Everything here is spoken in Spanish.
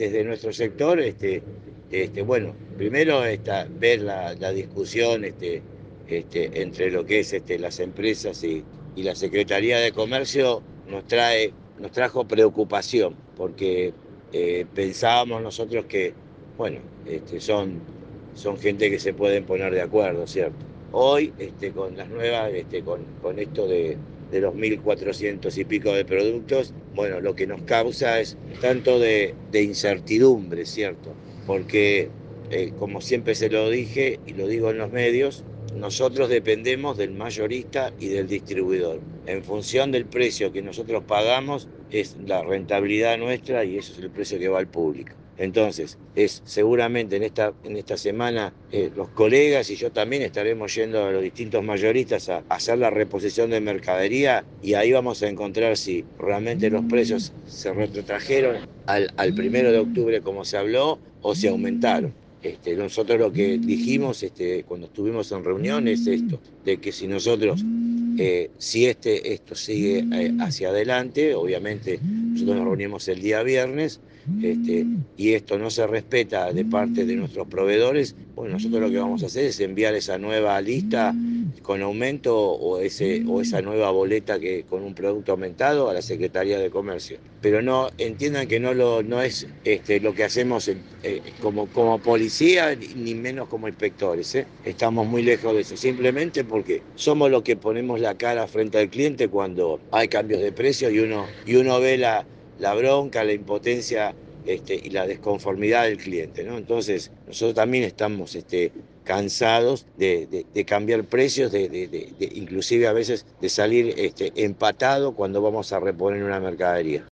desde nuestro sector, este, este, bueno, primero esta, ver la, discusión este, este, entre lo que es este, las empresas y, la Secretaría de Comercio nos, trae, nos trajo preocupación, porque eh, pensábamos nosotros que, bueno, este, son, son gente que se pueden poner de acuerdo, ¿cierto? Hoy, este, con las nuevas, este, con, con esto de, de los 1.400 y pico de productos, bueno, lo que nos causa es tanto de, incertidumbre, ¿cierto? Porque, eh, como siempre se lo dije y lo digo en los medios, nosotros dependemos del mayorista y del distribuidor. En función del precio que nosotros pagamos es la rentabilidad nuestra y eso es el precio que va al público. Entonces, es seguramente en esta, en esta semana eh, los colegas y yo también estaremos yendo a los distintos mayoristas a, hacer la reposición de mercadería y ahí vamos a encontrar si realmente los precios se retrotrajeron al, primero de octubre como se habló o se aumentaron. Este, nosotros lo que dijimos este, cuando estuvimos en reunión es esto, de que si nosotros, eh, si este, esto sigue eh, hacia adelante, obviamente nosotros nos reunimos el día viernes, este, y esto no se respeta de parte de nuestros proveedores, bueno, nosotros lo que vamos a hacer es enviar esa nueva lista con aumento o, ese, o esa nueva boleta que con un producto aumentado a la Secretaría de Comercio. Pero no entiendan que no, lo, no es este, lo que hacemos eh, como, como policía ni menos como inspectores. ¿eh? Estamos muy lejos de eso, simplemente porque somos los que ponemos la cara frente al cliente cuando hay cambios de precio y uno, y uno ve la, la bronca, la impotencia este, y la desconformidad del cliente. ¿no? Entonces, nosotros también estamos este, cansados de, cambiar precios, de, inclusive a veces de salir este, empatado cuando vamos a reponer una mercadería.